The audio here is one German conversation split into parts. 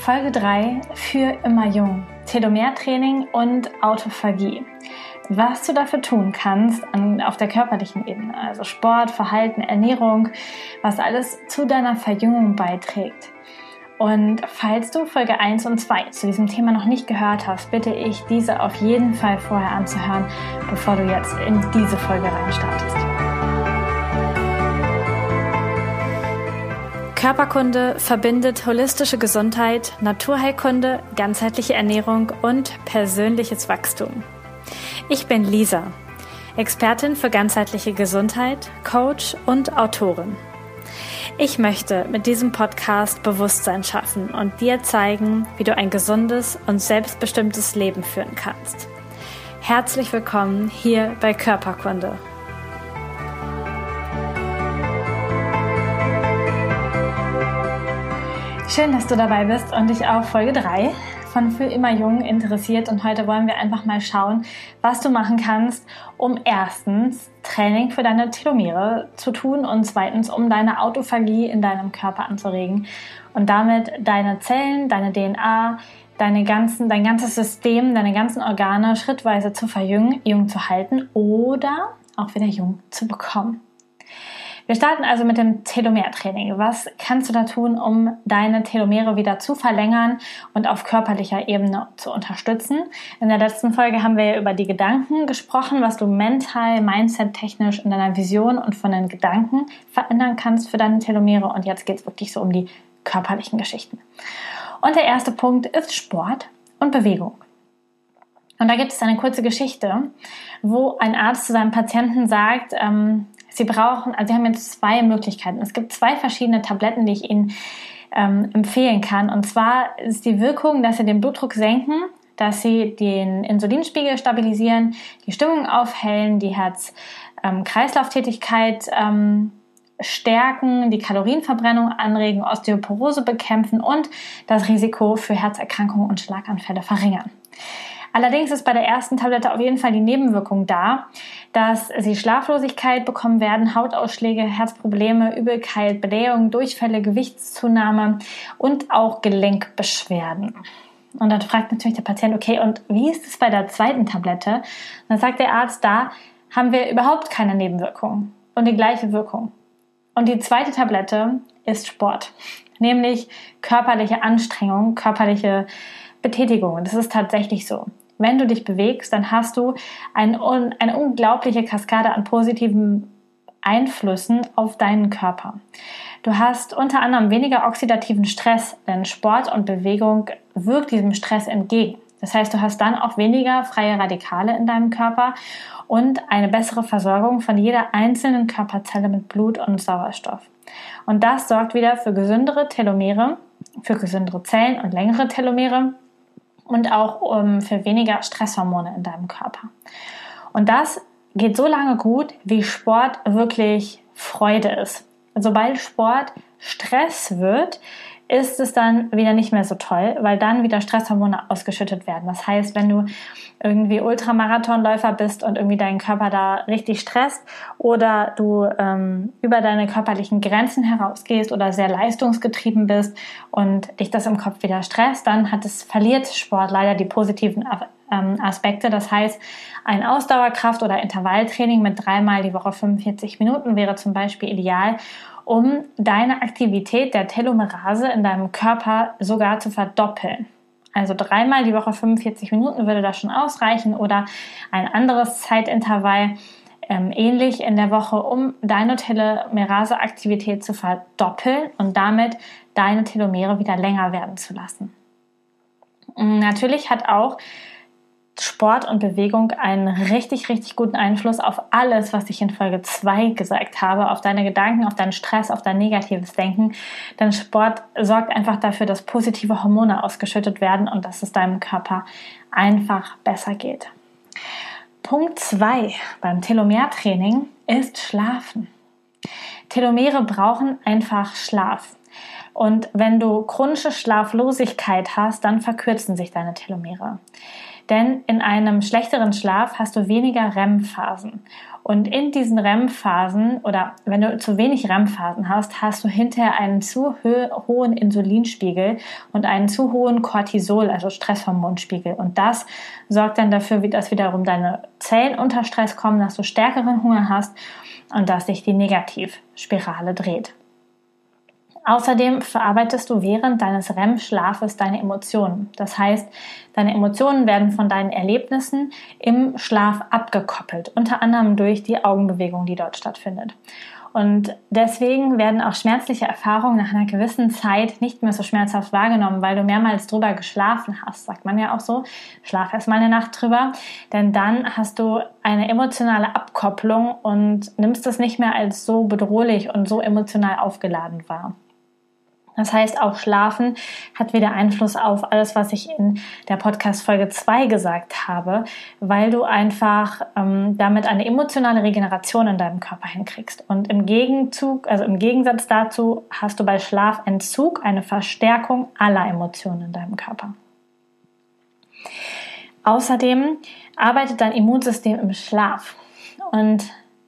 Folge 3 für immer jung. Telomertraining und Autophagie. Was du dafür tun kannst an, auf der körperlichen Ebene, also Sport, Verhalten, Ernährung, was alles zu deiner Verjüngung beiträgt. Und falls du Folge 1 und 2 zu diesem Thema noch nicht gehört hast, bitte ich, diese auf jeden Fall vorher anzuhören, bevor du jetzt in diese Folge reinstartest. Körperkunde verbindet holistische Gesundheit, Naturheilkunde, ganzheitliche Ernährung und persönliches Wachstum. Ich bin Lisa, Expertin für ganzheitliche Gesundheit, Coach und Autorin. Ich möchte mit diesem Podcast Bewusstsein schaffen und dir zeigen, wie du ein gesundes und selbstbestimmtes Leben führen kannst. Herzlich willkommen hier bei Körperkunde. Schön, dass du dabei bist und dich auf Folge 3 von Für immer jung interessiert. Und heute wollen wir einfach mal schauen, was du machen kannst, um erstens Training für deine Telomere zu tun und zweitens, um deine Autophagie in deinem Körper anzuregen und damit deine Zellen, deine DNA, deine ganzen, dein ganzes System, deine ganzen Organe schrittweise zu verjüngen, jung zu halten oder auch wieder jung zu bekommen. Wir starten also mit dem Telomertraining. Was kannst du da tun, um deine Telomere wieder zu verlängern und auf körperlicher Ebene zu unterstützen? In der letzten Folge haben wir ja über die Gedanken gesprochen, was du mental, mindset-technisch in deiner Vision und von den Gedanken verändern kannst für deine Telomere. Und jetzt geht es wirklich so um die körperlichen Geschichten. Und der erste Punkt ist Sport und Bewegung. Und da gibt es eine kurze Geschichte, wo ein Arzt zu seinem Patienten sagt, ähm, Sie brauchen, also Sie haben jetzt zwei Möglichkeiten. Es gibt zwei verschiedene Tabletten, die ich Ihnen ähm, empfehlen kann. Und zwar ist die Wirkung, dass Sie den Blutdruck senken, dass Sie den Insulinspiegel stabilisieren, die Stimmung aufhellen, die Herz-Kreislauf-Tätigkeit ähm, stärken, die Kalorienverbrennung anregen, Osteoporose bekämpfen und das Risiko für Herzerkrankungen und Schlaganfälle verringern. Allerdings ist bei der ersten Tablette auf jeden Fall die Nebenwirkung da, dass sie Schlaflosigkeit bekommen werden, Hautausschläge, Herzprobleme, Übelkeit, Blähung, Durchfälle, Gewichtszunahme und auch Gelenkbeschwerden. Und dann fragt natürlich der Patient, okay, und wie ist es bei der zweiten Tablette? Und dann sagt der Arzt, da haben wir überhaupt keine Nebenwirkungen und die gleiche Wirkung. Und die zweite Tablette ist Sport, nämlich körperliche Anstrengung, körperliche Betätigung. Das ist tatsächlich so wenn du dich bewegst, dann hast du ein, eine unglaubliche Kaskade an positiven Einflüssen auf deinen Körper. Du hast unter anderem weniger oxidativen Stress, denn Sport und Bewegung wirkt diesem Stress entgegen. Das heißt, du hast dann auch weniger freie Radikale in deinem Körper und eine bessere Versorgung von jeder einzelnen Körperzelle mit Blut und Sauerstoff. Und das sorgt wieder für gesündere Telomere, für gesündere Zellen und längere Telomere und auch um, für weniger Stresshormone in deinem Körper. Und das geht so lange gut, wie Sport wirklich Freude ist. Sobald Sport Stress wird, ist es dann wieder nicht mehr so toll, weil dann wieder Stresshormone ausgeschüttet werden. Das heißt, wenn du irgendwie Ultramarathonläufer bist und irgendwie deinen Körper da richtig stresst oder du ähm, über deine körperlichen Grenzen herausgehst oder sehr leistungsgetrieben bist und dich das im Kopf wieder stresst, dann hat es verliert Sport leider die positiven ähm, Aspekte. Das heißt, ein Ausdauerkraft- oder Intervalltraining mit dreimal die Woche 45 Minuten wäre zum Beispiel ideal um deine Aktivität der Telomerase in deinem Körper sogar zu verdoppeln. Also dreimal die Woche 45 Minuten würde das schon ausreichen oder ein anderes Zeitintervall ähm, ähnlich in der Woche, um deine Telomerase-Aktivität zu verdoppeln und damit deine Telomere wieder länger werden zu lassen. Natürlich hat auch Sport und Bewegung einen richtig, richtig guten Einfluss auf alles, was ich in Folge 2 gesagt habe, auf deine Gedanken, auf deinen Stress, auf dein negatives Denken. Denn Sport sorgt einfach dafür, dass positive Hormone ausgeschüttet werden und dass es deinem Körper einfach besser geht. Punkt 2 beim Telomertraining ist Schlafen. Telomere brauchen einfach Schlaf. Und wenn du chronische Schlaflosigkeit hast, dann verkürzen sich deine Telomere. Denn in einem schlechteren Schlaf hast du weniger REM-Phasen. Und in diesen REM-Phasen oder wenn du zu wenig REM-Phasen hast, hast du hinterher einen zu hohen Insulinspiegel und einen zu hohen Cortisol, also Stresshormonspiegel. Und das sorgt dann dafür, dass wiederum deine Zellen unter Stress kommen, dass du stärkeren Hunger hast und dass sich die Negativspirale dreht. Außerdem verarbeitest du während deines REM-Schlafes deine Emotionen. Das heißt, deine Emotionen werden von deinen Erlebnissen im Schlaf abgekoppelt, unter anderem durch die Augenbewegung, die dort stattfindet. Und deswegen werden auch schmerzliche Erfahrungen nach einer gewissen Zeit nicht mehr so schmerzhaft wahrgenommen, weil du mehrmals drüber geschlafen hast, sagt man ja auch so. Schlaf erst mal eine Nacht drüber, denn dann hast du eine emotionale Abkopplung und nimmst es nicht mehr als so bedrohlich und so emotional aufgeladen wahr. Das heißt, auch Schlafen hat wieder Einfluss auf alles, was ich in der Podcast-Folge 2 gesagt habe, weil du einfach ähm, damit eine emotionale Regeneration in deinem Körper hinkriegst. Und im Gegenzug, also im Gegensatz dazu, hast du bei Schlafentzug eine Verstärkung aller Emotionen in deinem Körper. Außerdem arbeitet dein Immunsystem im Schlaf. Und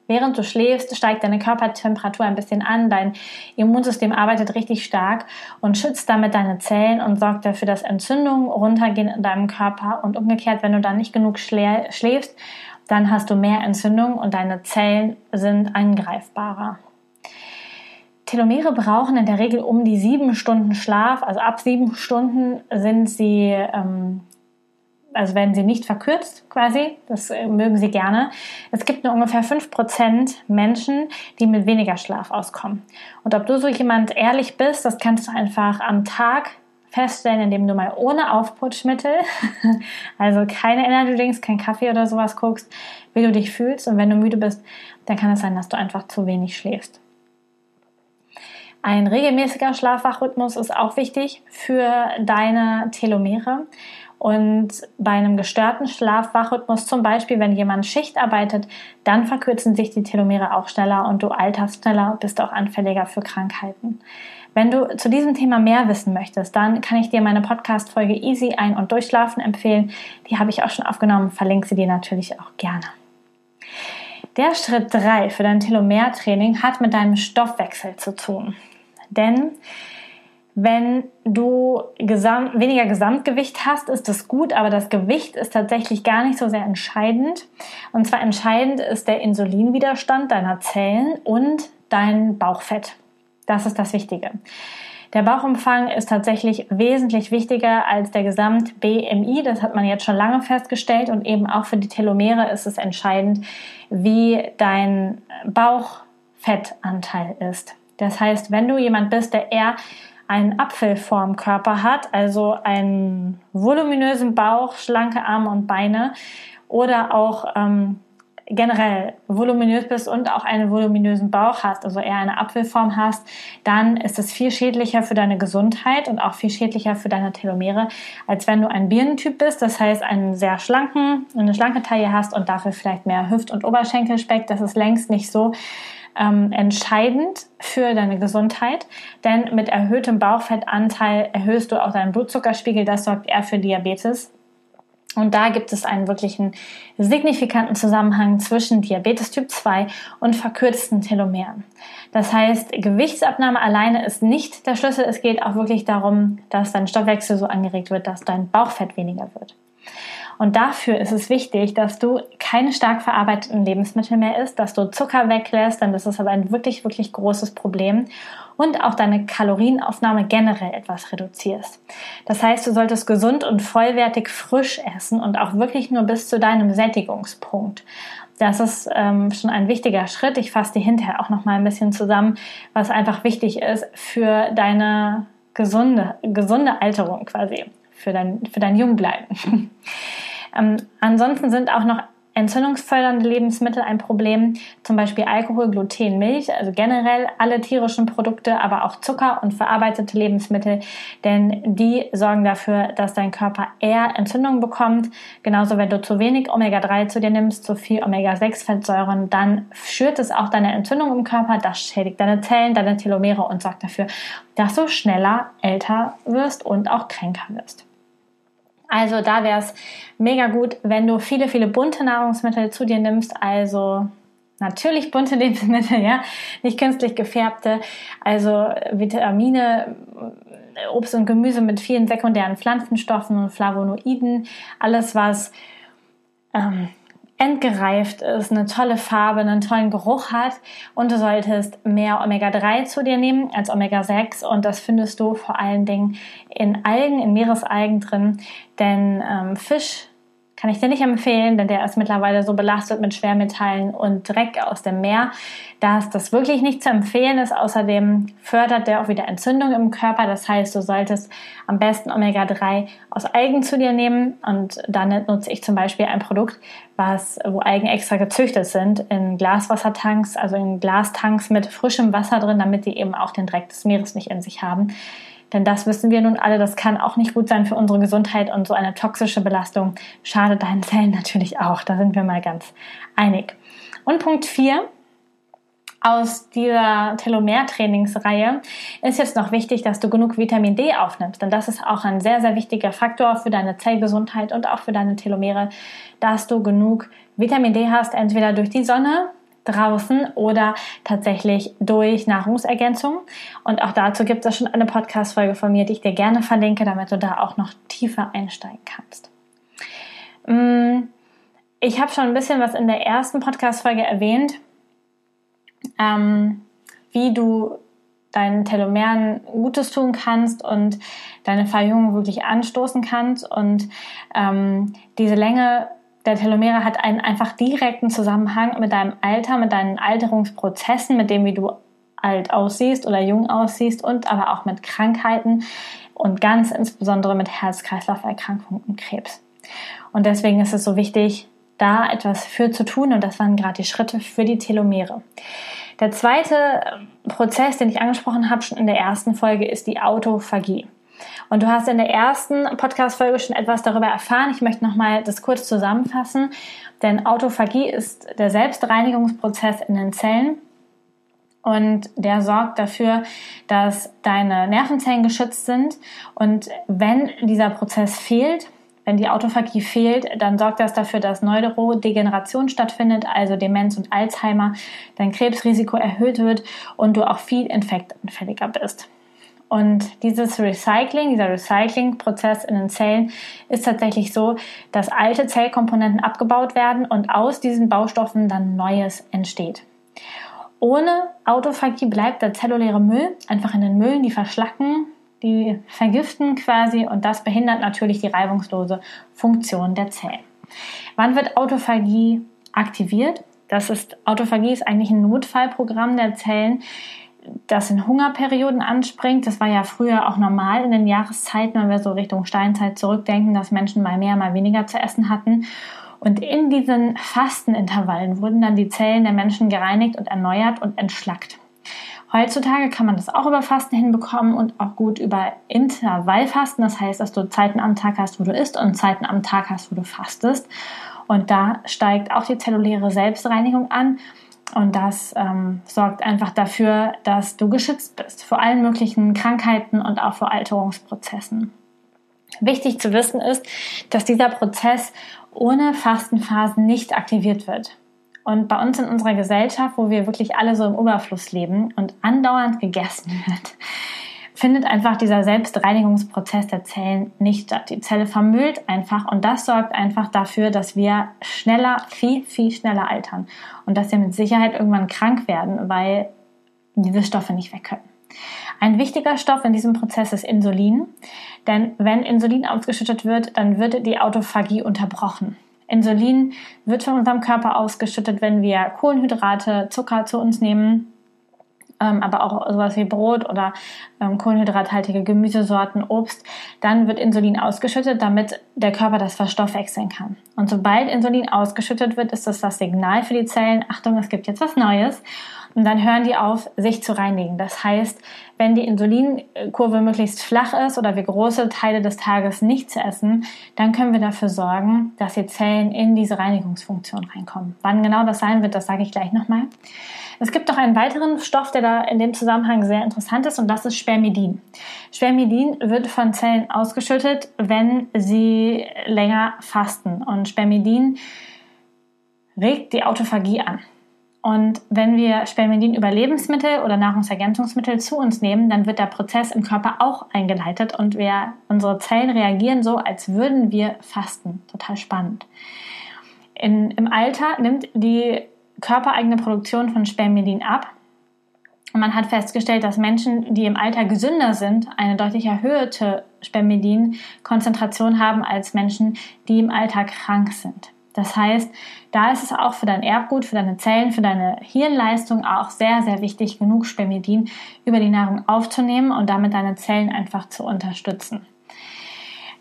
Während du schläfst, steigt deine Körpertemperatur ein bisschen an, dein Immunsystem arbeitet richtig stark und schützt damit deine Zellen und sorgt dafür, dass Entzündungen runtergehen in deinem Körper. Und umgekehrt, wenn du dann nicht genug schläfst, dann hast du mehr Entzündung und deine Zellen sind angreifbarer. Telomere brauchen in der Regel um die sieben Stunden Schlaf. Also ab sieben Stunden sind sie ähm, also werden sie nicht verkürzt quasi, das äh, mögen sie gerne. Es gibt nur ungefähr 5% Menschen, die mit weniger Schlaf auskommen. Und ob du so jemand ehrlich bist, das kannst du einfach am Tag feststellen, indem du mal ohne Aufputschmittel, also keine Energy Drinks, kein Kaffee oder sowas guckst, wie du dich fühlst. Und wenn du müde bist, dann kann es sein, dass du einfach zu wenig schläfst. Ein regelmäßiger Schlafwachrhythmus ist auch wichtig für deine Telomere. Und bei einem gestörten Schlaf-Wachrhythmus, zum Beispiel wenn jemand Schicht arbeitet, dann verkürzen sich die Telomere auch schneller und du alterst schneller, bist auch anfälliger für Krankheiten. Wenn du zu diesem Thema mehr wissen möchtest, dann kann ich dir meine Podcast-Folge Easy Ein- und Durchschlafen empfehlen. Die habe ich auch schon aufgenommen, verlinke sie dir natürlich auch gerne. Der Schritt 3 für dein Telomertraining hat mit deinem Stoffwechsel zu tun. Denn wenn du Gesam weniger Gesamtgewicht hast, ist das gut, aber das Gewicht ist tatsächlich gar nicht so sehr entscheidend. Und zwar entscheidend ist der Insulinwiderstand deiner Zellen und dein Bauchfett. Das ist das Wichtige. Der Bauchumfang ist tatsächlich wesentlich wichtiger als der Gesamt-BMI. Das hat man jetzt schon lange festgestellt und eben auch für die Telomere ist es entscheidend, wie dein Bauchfettanteil ist. Das heißt, wenn du jemand bist, der eher einen Apfelformkörper hat, also einen voluminösen Bauch, schlanke Arme und Beine oder auch ähm, generell voluminös bist und auch einen voluminösen Bauch hast, also eher eine Apfelform hast, dann ist es viel schädlicher für deine Gesundheit und auch viel schädlicher für deine Telomere, als wenn du ein Birnentyp bist, das heißt einen sehr schlanken, eine schlanke Taille hast und dafür vielleicht mehr Hüft- und Oberschenkelspeck. Das ist längst nicht so ähm, entscheidend für deine Gesundheit, denn mit erhöhtem Bauchfettanteil erhöhst du auch deinen Blutzuckerspiegel. Das sorgt eher für Diabetes. Und da gibt es einen wirklichen signifikanten Zusammenhang zwischen Diabetes Typ 2 und verkürzten Telomeren. Das heißt, Gewichtsabnahme alleine ist nicht der Schlüssel. Es geht auch wirklich darum, dass dein Stoffwechsel so angeregt wird, dass dein Bauchfett weniger wird. Und dafür ist es wichtig, dass du keine stark verarbeiteten Lebensmittel mehr isst, dass du Zucker weglässt, denn das ist aber ein wirklich, wirklich großes Problem. Und auch deine Kalorienaufnahme generell etwas reduzierst. Das heißt, du solltest gesund und vollwertig frisch essen und auch wirklich nur bis zu deinem Sättigungspunkt. Das ist ähm, schon ein wichtiger Schritt. Ich fasse dir hinterher auch noch mal ein bisschen zusammen, was einfach wichtig ist für deine gesunde, gesunde Alterung quasi für dein, für dein Jungbleiben. ähm, ansonsten sind auch noch entzündungsfördernde Lebensmittel ein Problem, zum Beispiel Alkohol, Gluten, Milch, also generell alle tierischen Produkte, aber auch Zucker und verarbeitete Lebensmittel, denn die sorgen dafür, dass dein Körper eher Entzündungen bekommt. Genauso, wenn du zu wenig Omega-3 zu dir nimmst, zu viel Omega-6-Fettsäuren, dann schürt es auch deine Entzündung im Körper, das schädigt deine Zellen, deine Telomere und sorgt dafür, dass du schneller älter wirst und auch kränker wirst. Also da wäre es mega gut, wenn du viele, viele bunte Nahrungsmittel zu dir nimmst, also natürlich bunte Lebensmittel, ja, nicht künstlich gefärbte, also Vitamine, Obst und Gemüse mit vielen sekundären Pflanzenstoffen und Flavonoiden, alles was ähm, entgereift ist, eine tolle Farbe, einen tollen Geruch hat. Und du solltest mehr Omega-3 zu dir nehmen als Omega-6 und das findest du vor allen Dingen in Algen, in Meeresalgen drin, denn ähm, Fisch kann ich dir nicht empfehlen, denn der ist mittlerweile so belastet mit Schwermetallen und Dreck aus dem Meer, dass das wirklich nicht zu empfehlen ist. Außerdem fördert der auch wieder Entzündung im Körper. Das heißt, du solltest am besten Omega-3 aus Algen zu dir nehmen. Und dann nutze ich zum Beispiel ein Produkt, was, wo Algen extra gezüchtet sind, in Glaswassertanks, also in Glastanks mit frischem Wasser drin, damit die eben auch den Dreck des Meeres nicht in sich haben. Denn das wissen wir nun alle, das kann auch nicht gut sein für unsere Gesundheit und so eine toxische Belastung schadet deinen Zellen natürlich auch. Da sind wir mal ganz einig. Und Punkt 4 aus dieser Telomere-Trainingsreihe ist jetzt noch wichtig, dass du genug Vitamin D aufnimmst. Denn das ist auch ein sehr, sehr wichtiger Faktor für deine Zellgesundheit und auch für deine Telomere, dass du genug Vitamin D hast, entweder durch die Sonne, draußen oder tatsächlich durch Nahrungsergänzung. Und auch dazu gibt es schon eine Podcast-Folge von mir, die ich dir gerne verlinke, damit du da auch noch tiefer einsteigen kannst. Mm, ich habe schon ein bisschen was in der ersten Podcast-Folge erwähnt, ähm, wie du deinen Telomeren Gutes tun kannst und deine Verjüngung wirklich anstoßen kannst. Und ähm, diese Länge der Telomere hat einen einfach direkten Zusammenhang mit deinem Alter, mit deinen Alterungsprozessen, mit dem, wie du alt aussiehst oder jung aussiehst und aber auch mit Krankheiten und ganz insbesondere mit Herz-Kreislauf-Erkrankungen und Krebs. Und deswegen ist es so wichtig, da etwas für zu tun und das waren gerade die Schritte für die Telomere. Der zweite Prozess, den ich angesprochen habe, schon in der ersten Folge, ist die Autophagie. Und du hast in der ersten Podcast-Folge schon etwas darüber erfahren. Ich möchte nochmal das kurz zusammenfassen. Denn Autophagie ist der Selbstreinigungsprozess in den Zellen. Und der sorgt dafür, dass deine Nervenzellen geschützt sind. Und wenn dieser Prozess fehlt, wenn die Autophagie fehlt, dann sorgt das dafür, dass Neurodegeneration stattfindet, also Demenz und Alzheimer, dein Krebsrisiko erhöht wird und du auch viel infektanfälliger bist. Und dieses Recycling, dieser Recycling-Prozess in den Zellen ist tatsächlich so, dass alte Zellkomponenten abgebaut werden und aus diesen Baustoffen dann Neues entsteht. Ohne Autophagie bleibt der zelluläre Müll einfach in den Müllen, die verschlacken, die vergiften quasi und das behindert natürlich die reibungslose Funktion der Zellen. Wann wird Autophagie aktiviert? Das ist Autophagie ist eigentlich ein Notfallprogramm der Zellen, das in Hungerperioden anspringt. Das war ja früher auch normal in den Jahreszeiten, wenn wir so Richtung Steinzeit zurückdenken, dass Menschen mal mehr, mal weniger zu essen hatten. Und in diesen Fastenintervallen wurden dann die Zellen der Menschen gereinigt und erneuert und entschlackt. Heutzutage kann man das auch über Fasten hinbekommen und auch gut über Intervallfasten. Das heißt, dass du Zeiten am Tag hast, wo du isst und Zeiten am Tag hast, wo du fastest. Und da steigt auch die zelluläre Selbstreinigung an und das ähm, sorgt einfach dafür, dass du geschützt bist vor allen möglichen Krankheiten und auch vor Alterungsprozessen. Wichtig zu wissen ist, dass dieser Prozess ohne Fastenphasen nicht aktiviert wird. Und bei uns in unserer Gesellschaft, wo wir wirklich alle so im Überfluss leben und andauernd gegessen wird, findet einfach dieser Selbstreinigungsprozess der Zellen nicht statt. Die Zelle vermüllt einfach und das sorgt einfach dafür, dass wir schneller, viel, viel schneller altern und dass wir mit Sicherheit irgendwann krank werden, weil diese Stoffe nicht weg können. Ein wichtiger Stoff in diesem Prozess ist Insulin, denn wenn Insulin ausgeschüttet wird, dann wird die Autophagie unterbrochen. Insulin wird von unserem Körper ausgeschüttet, wenn wir Kohlenhydrate, Zucker zu uns nehmen ähm, aber auch sowas wie Brot oder ähm, kohlenhydrathaltige Gemüsesorten, Obst, dann wird Insulin ausgeschüttet, damit der Körper das verstoffwechseln kann. Und sobald Insulin ausgeschüttet wird, ist das das Signal für die Zellen, Achtung, es gibt jetzt was Neues. Und dann hören die auf, sich zu reinigen. Das heißt, wenn die Insulinkurve möglichst flach ist oder wir große Teile des Tages nichts essen, dann können wir dafür sorgen, dass die Zellen in diese Reinigungsfunktion reinkommen. Wann genau das sein wird, das sage ich gleich nochmal. Es gibt noch einen weiteren Stoff, der da in dem Zusammenhang sehr interessant ist und das ist Spermidin. Spermidin wird von Zellen ausgeschüttet, wenn sie länger fasten und Spermidin regt die Autophagie an. Und wenn wir Spermidin über Lebensmittel oder Nahrungsergänzungsmittel zu uns nehmen, dann wird der Prozess im Körper auch eingeleitet und wir, unsere Zellen reagieren so, als würden wir fasten. Total spannend. In, Im Alter nimmt die körpereigene Produktion von Spermidin ab. Und man hat festgestellt, dass Menschen, die im Alter gesünder sind, eine deutlich erhöhte Spermidin-Konzentration haben als Menschen, die im Alter krank sind. Das heißt, da ist es auch für dein Erbgut, für deine Zellen, für deine Hirnleistung auch sehr, sehr wichtig, genug Spermidin über die Nahrung aufzunehmen und damit deine Zellen einfach zu unterstützen.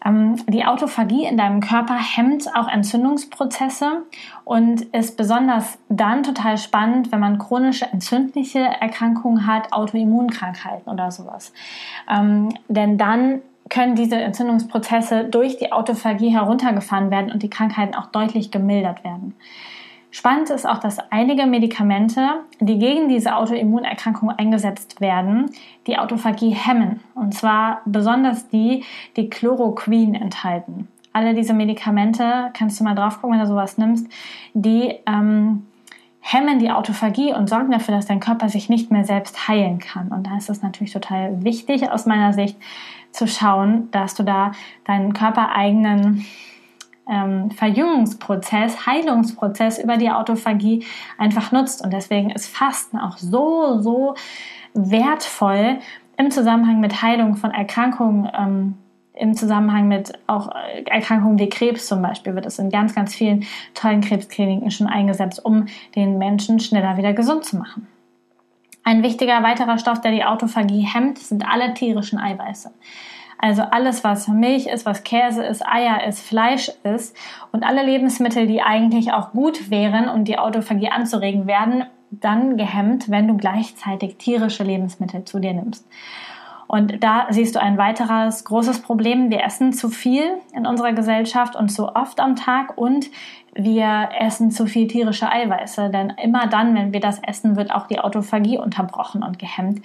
Ähm, die Autophagie in deinem Körper hemmt auch Entzündungsprozesse und ist besonders dann total spannend, wenn man chronische entzündliche Erkrankungen hat, Autoimmunkrankheiten oder sowas. Ähm, denn dann können diese Entzündungsprozesse durch die Autophagie heruntergefahren werden und die Krankheiten auch deutlich gemildert werden. Spannend ist auch, dass einige Medikamente, die gegen diese Autoimmunerkrankung eingesetzt werden, die Autophagie hemmen. Und zwar besonders die, die Chloroquin enthalten. Alle diese Medikamente, kannst du mal drauf gucken, wenn du sowas nimmst, die ähm, hemmen die Autophagie und sorgen dafür, dass dein Körper sich nicht mehr selbst heilen kann. Und da ist es natürlich total wichtig aus meiner Sicht, zu schauen, dass du da deinen körpereigenen ähm, Verjüngungsprozess, Heilungsprozess über die Autophagie einfach nutzt. Und deswegen ist Fasten auch so, so wertvoll im Zusammenhang mit Heilung von Erkrankungen, ähm, im Zusammenhang mit auch Erkrankungen wie Krebs zum Beispiel wird es in ganz, ganz vielen tollen Krebskliniken schon eingesetzt, um den Menschen schneller wieder gesund zu machen. Ein wichtiger weiterer Stoff, der die Autophagie hemmt, sind alle tierischen Eiweiße. Also alles, was Milch ist, was Käse ist, Eier ist, Fleisch ist und alle Lebensmittel, die eigentlich auch gut wären, um die Autophagie anzuregen, werden dann gehemmt, wenn du gleichzeitig tierische Lebensmittel zu dir nimmst. Und da siehst du ein weiteres großes Problem. Wir essen zu viel in unserer Gesellschaft und zu oft am Tag und wir essen zu viel tierische Eiweiße, denn immer dann, wenn wir das essen, wird auch die Autophagie unterbrochen und gehemmt.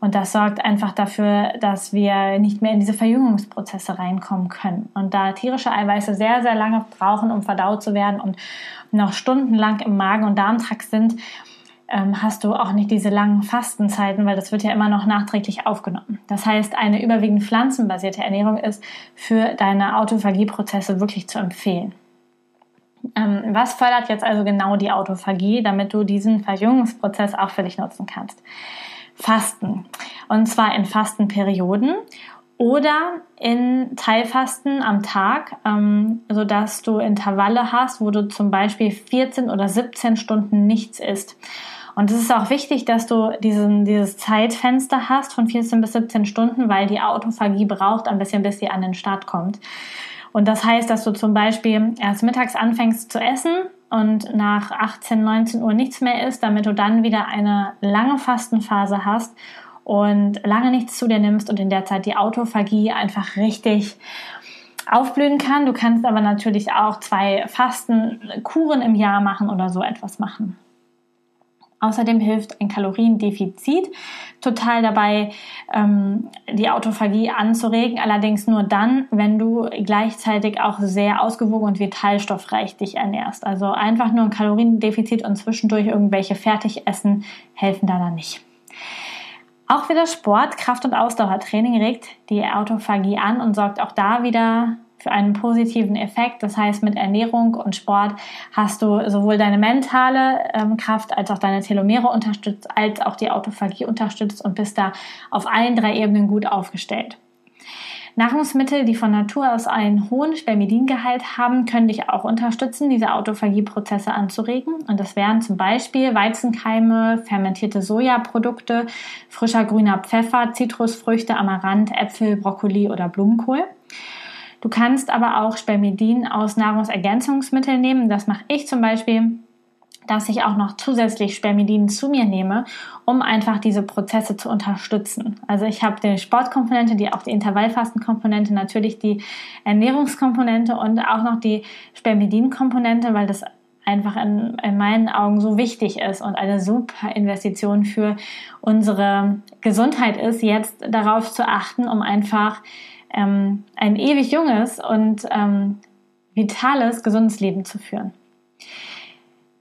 Und das sorgt einfach dafür, dass wir nicht mehr in diese Verjüngungsprozesse reinkommen können. Und da tierische Eiweiße sehr, sehr lange brauchen, um verdaut zu werden und noch stundenlang im Magen- und Darmtrakt sind, ähm, hast du auch nicht diese langen Fastenzeiten, weil das wird ja immer noch nachträglich aufgenommen. Das heißt, eine überwiegend pflanzenbasierte Ernährung ist für deine Autophagieprozesse wirklich zu empfehlen. Ähm, was fördert jetzt also genau die Autophagie, damit du diesen Verjüngungsprozess auch für dich nutzen kannst? Fasten. Und zwar in Fastenperioden oder in Teilfasten am Tag, ähm, sodass du Intervalle hast, wo du zum Beispiel 14 oder 17 Stunden nichts isst. Und es ist auch wichtig, dass du diesen, dieses Zeitfenster hast von 14 bis 17 Stunden, weil die Autophagie braucht ein bisschen, bis sie an den Start kommt. Und das heißt, dass du zum Beispiel erst mittags anfängst zu essen und nach 18, 19 Uhr nichts mehr isst, damit du dann wieder eine lange Fastenphase hast und lange nichts zu dir nimmst und in der Zeit die Autophagie einfach richtig aufblühen kann. Du kannst aber natürlich auch zwei Fastenkuren im Jahr machen oder so etwas machen. Außerdem hilft ein Kaloriendefizit total dabei, ähm, die Autophagie anzuregen. Allerdings nur dann, wenn du gleichzeitig auch sehr ausgewogen und vitalstoffreich dich ernährst. Also einfach nur ein Kaloriendefizit und zwischendurch irgendwelche Fertigessen helfen da dann nicht. Auch wieder Sport, Kraft- und Ausdauertraining regt die Autophagie an und sorgt auch da wieder für einen positiven Effekt. Das heißt, mit Ernährung und Sport hast du sowohl deine mentale ähm, Kraft als auch deine Telomere unterstützt, als auch die Autophagie unterstützt und bist da auf allen drei Ebenen gut aufgestellt. Nahrungsmittel, die von Natur aus einen hohen Spermidingehalt haben, können dich auch unterstützen, diese Autophagieprozesse anzuregen. Und das wären zum Beispiel Weizenkeime, fermentierte Sojaprodukte, frischer grüner Pfeffer, Zitrusfrüchte, Amaranth, Äpfel, Brokkoli oder Blumenkohl. Du kannst aber auch Spermidin aus Nahrungsergänzungsmitteln nehmen. Das mache ich zum Beispiel. dass ich auch noch zusätzlich Spermidin zu mir nehme, um einfach diese Prozesse zu unterstützen. Also ich habe die Sportkomponente, die auch die Intervallfastenkomponente, natürlich die Ernährungskomponente und auch noch die Spermidin-Komponente, weil das einfach in, in, meinen Augen so wichtig ist und eine super Investition für unsere Gesundheit ist, jetzt darauf zu achten, um einfach ähm, ein ewig junges und ähm, vitales, gesundes Leben zu führen.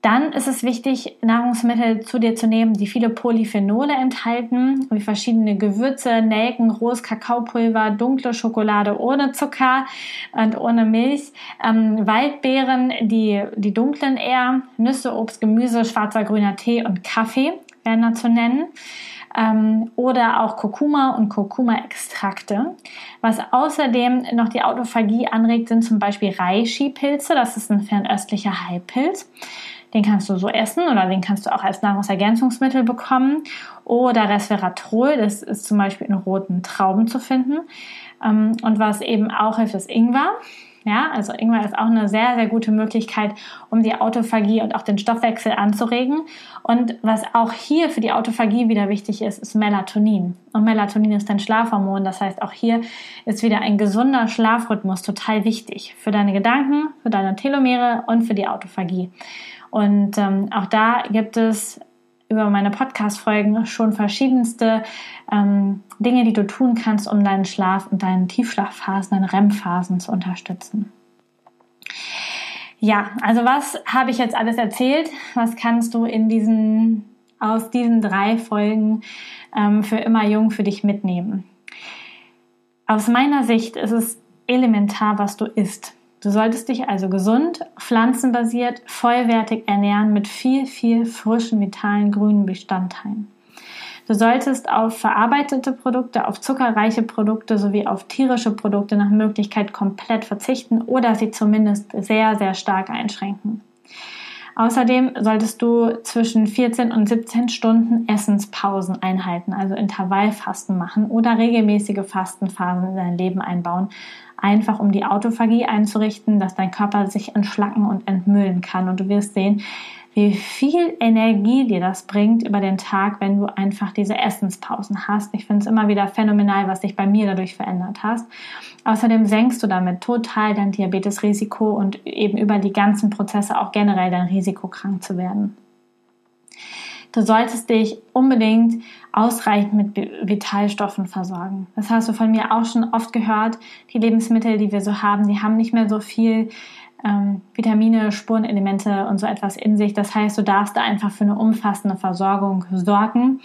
Dann ist es wichtig, Nahrungsmittel zu dir zu nehmen, die viele Polyphenole enthalten, wie verschiedene Gewürze, Nelken, rohes Kakaopulver, dunkle Schokolade ohne Zucker und ohne Milch, ähm, Waldbeeren, die, die dunklen eher, Nüsse, Obst, Gemüse, schwarzer, grüner Tee und Kaffee werden da zu nennen. Ähm, oder auch Kurkuma und Kurkuma-Extrakte. Was außerdem noch die Autophagie anregt, sind zum Beispiel Reishi-Pilze. Das ist ein fernöstlicher Heilpilz. Den kannst du so essen oder den kannst du auch als Nahrungsergänzungsmittel bekommen. Oder Resveratrol, das ist zum Beispiel in roten Trauben zu finden. Ähm, und was eben auch hilft, ist Ingwer. Ja, also Ingwer ist auch eine sehr, sehr gute Möglichkeit, um die Autophagie und auch den Stoffwechsel anzuregen. Und was auch hier für die Autophagie wieder wichtig ist, ist Melatonin. Und Melatonin ist ein Schlafhormon. Das heißt, auch hier ist wieder ein gesunder Schlafrhythmus total wichtig für deine Gedanken, für deine Telomere und für die Autophagie. Und ähm, auch da gibt es über meine Podcast-Folgen schon verschiedenste ähm, Dinge, die du tun kannst, um deinen Schlaf und deine Tiefschlafphasen, deine REM-Phasen zu unterstützen. Ja, also was habe ich jetzt alles erzählt? Was kannst du in diesen, aus diesen drei Folgen ähm, für immer jung für dich mitnehmen? Aus meiner Sicht ist es elementar, was du isst. Du solltest dich also gesund, pflanzenbasiert, vollwertig ernähren mit viel, viel frischen, vitalen, grünen Bestandteilen. Du solltest auf verarbeitete Produkte, auf zuckerreiche Produkte sowie auf tierische Produkte nach Möglichkeit komplett verzichten oder sie zumindest sehr, sehr stark einschränken. Außerdem solltest du zwischen 14 und 17 Stunden Essenspausen einhalten, also Intervallfasten machen oder regelmäßige Fastenphasen in dein Leben einbauen, einfach um die Autophagie einzurichten, dass dein Körper sich entschlacken und entmüllen kann. Und du wirst sehen, wie viel Energie dir das bringt über den Tag, wenn du einfach diese Essenspausen hast. Ich finde es immer wieder phänomenal, was sich bei mir dadurch verändert hast. Außerdem senkst du damit total dein Diabetesrisiko und eben über die ganzen Prozesse auch generell dein Risiko krank zu werden. Du solltest dich unbedingt ausreichend mit Vitalstoffen versorgen. Das hast du von mir auch schon oft gehört. Die Lebensmittel, die wir so haben, die haben nicht mehr so viel ähm, Vitamine, Spurenelemente und so etwas in sich. Das heißt, du darfst da einfach für eine umfassende Versorgung sorgen.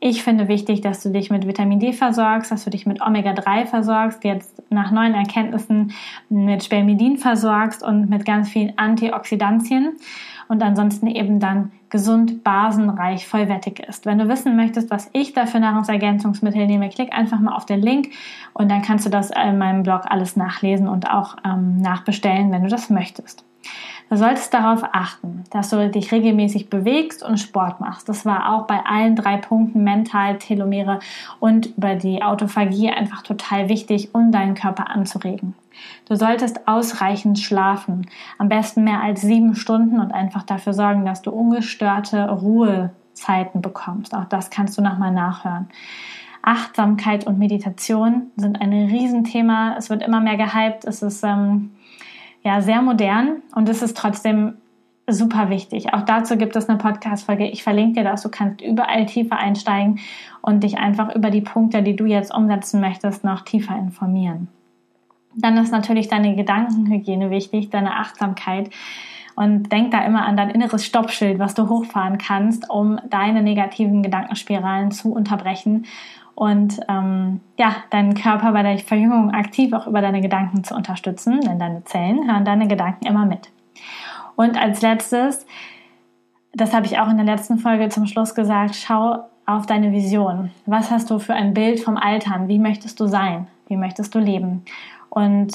Ich finde wichtig, dass du dich mit Vitamin D versorgst, dass du dich mit Omega-3 versorgst, jetzt nach neuen Erkenntnissen mit Spermidin versorgst und mit ganz vielen Antioxidantien und ansonsten eben dann gesund, basenreich, vollwertig ist. Wenn du wissen möchtest, was ich da für Nahrungsergänzungsmittel nehme, klick einfach mal auf den Link und dann kannst du das in meinem Blog alles nachlesen und auch ähm, nachbestellen, wenn du das möchtest. Du solltest darauf achten, dass du dich regelmäßig bewegst und Sport machst. Das war auch bei allen drei Punkten mental, Telomere und über die Autophagie einfach total wichtig, um deinen Körper anzuregen. Du solltest ausreichend schlafen, am besten mehr als sieben Stunden und einfach dafür sorgen, dass du ungestörte Ruhezeiten bekommst. Auch das kannst du nochmal nachhören. Achtsamkeit und Meditation sind ein Riesenthema. Es wird immer mehr gehypt. Es ist ähm, ja sehr modern und es ist trotzdem super wichtig. Auch dazu gibt es eine Podcast-Folge. Ich verlinke dir das. Du kannst überall tiefer einsteigen und dich einfach über die Punkte, die du jetzt umsetzen möchtest, noch tiefer informieren. Dann ist natürlich deine Gedankenhygiene wichtig, deine Achtsamkeit. Und denk da immer an dein inneres Stoppschild, was du hochfahren kannst, um deine negativen Gedankenspiralen zu unterbrechen und ähm, ja, deinen Körper bei der Verjüngung aktiv auch über deine Gedanken zu unterstützen, denn deine Zellen hören deine Gedanken immer mit. Und als letztes, das habe ich auch in der letzten Folge zum Schluss gesagt, schau auf deine Vision. Was hast du für ein Bild vom Altern? Wie möchtest du sein? Wie möchtest du leben? Und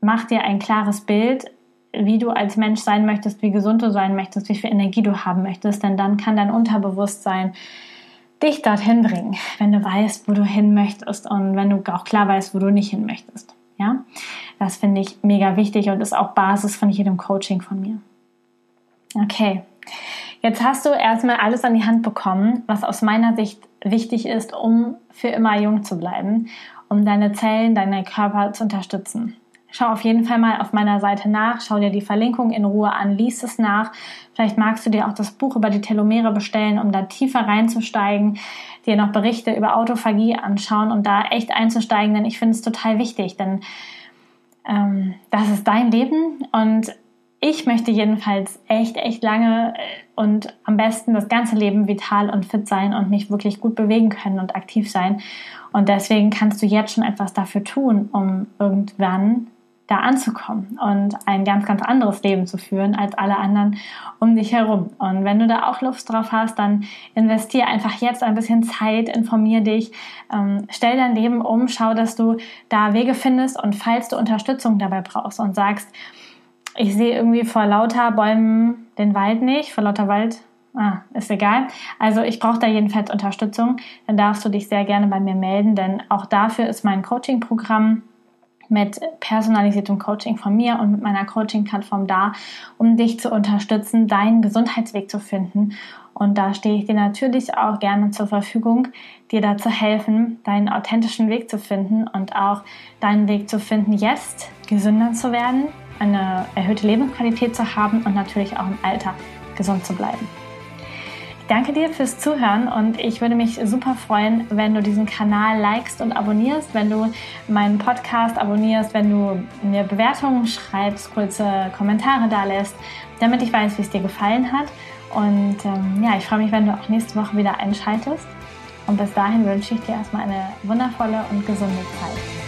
mach dir ein klares Bild, wie du als Mensch sein möchtest, wie gesund du sein möchtest, wie viel Energie du haben möchtest, denn dann kann dein Unterbewusstsein dich dorthin bringen, wenn du weißt, wo du hin möchtest und wenn du auch klar weißt, wo du nicht hin möchtest. Ja, das finde ich mega wichtig und ist auch Basis von jedem Coaching von mir. Okay, Jetzt hast du erstmal alles an die Hand bekommen, was aus meiner Sicht wichtig ist, um für immer jung zu bleiben, um deine Zellen, deinen Körper zu unterstützen. Schau auf jeden Fall mal auf meiner Seite nach, schau dir die Verlinkung in Ruhe an, lies es nach. Vielleicht magst du dir auch das Buch über die Telomere bestellen, um da tiefer reinzusteigen, dir noch Berichte über Autophagie anschauen und da echt einzusteigen, denn ich finde es total wichtig, denn ähm, das ist dein Leben und ich möchte jedenfalls echt, echt lange äh, und am besten das ganze Leben vital und fit sein und mich wirklich gut bewegen können und aktiv sein. Und deswegen kannst du jetzt schon etwas dafür tun, um irgendwann da anzukommen und ein ganz, ganz anderes Leben zu führen als alle anderen um dich herum. Und wenn du da auch Lust drauf hast, dann investier einfach jetzt ein bisschen Zeit, informier dich, ähm, stell dein Leben um, schau, dass du da Wege findest und falls du Unterstützung dabei brauchst und sagst, ich sehe irgendwie vor lauter Bäumen den Wald nicht, vor lauter Wald Ah, ist egal. Also ich brauche da jedenfalls Unterstützung. Dann darfst du dich sehr gerne bei mir melden, denn auch dafür ist mein Coaching-Programm mit personalisiertem Coaching von mir und mit meiner Coaching-Plattform da, um dich zu unterstützen, deinen Gesundheitsweg zu finden. Und da stehe ich dir natürlich auch gerne zur Verfügung, dir dazu helfen, deinen authentischen Weg zu finden und auch deinen Weg zu finden, jetzt gesünder zu werden, eine erhöhte Lebensqualität zu haben und natürlich auch im Alter gesund zu bleiben danke dir fürs Zuhören und ich würde mich super freuen, wenn du diesen Kanal likest und abonnierst, wenn du meinen Podcast abonnierst, wenn du mir Bewertungen schreibst, kurze Kommentare da lässt, damit ich weiß, wie es dir gefallen hat. Und ähm, ja, ich freue mich, wenn du auch nächste Woche wieder einschaltest. Und bis dahin wünsche ich dir erstmal eine wundervolle und gesunde Zeit.